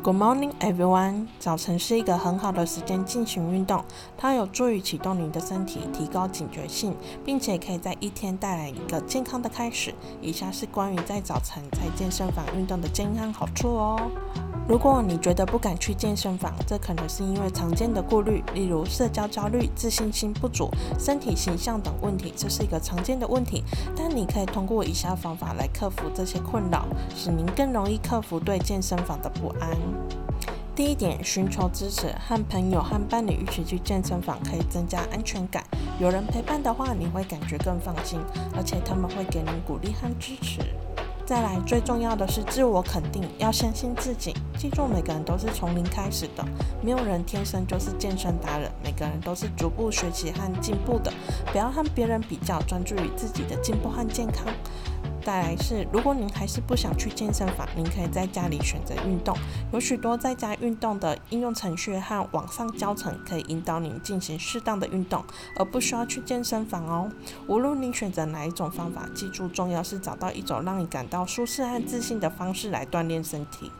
Good morning, everyone. 早晨是一个很好的时间进行运动，它有助于启动你的身体，提高警觉性，并且可以在一天带来一个健康的开始。以下是关于在早晨在健身房运动的健康好处哦。如果你觉得不敢去健身房，这可能是因为常见的顾虑，例如社交焦虑、自信心不足、身体形象等问题，这是一个常见的问题。但你可以通过以下方法来克服这些困扰，使您更容易克服对健身房的不安。第一点，寻求支持，和朋友和伴侣一起去健身房可以增加安全感。有人陪伴的话，你会感觉更放心，而且他们会给您鼓励和支持。再来，最重要的是自我肯定，要相信自己。记住，每个人都是从零开始的，没有人天生就是健身达人，每个人都是逐步学习和进步的。不要和别人比较，专注于自己的进步和健康。再来是，如果您还是不想去健身房，您可以在家里选择运动，有许多在家运动的应用程序和网上教程，可以引导您进行适当的运动，而不需要去健身房哦。无论您选择哪一种方法，记住重要是找到一种让你感到舒适和自信的方式来锻炼身体。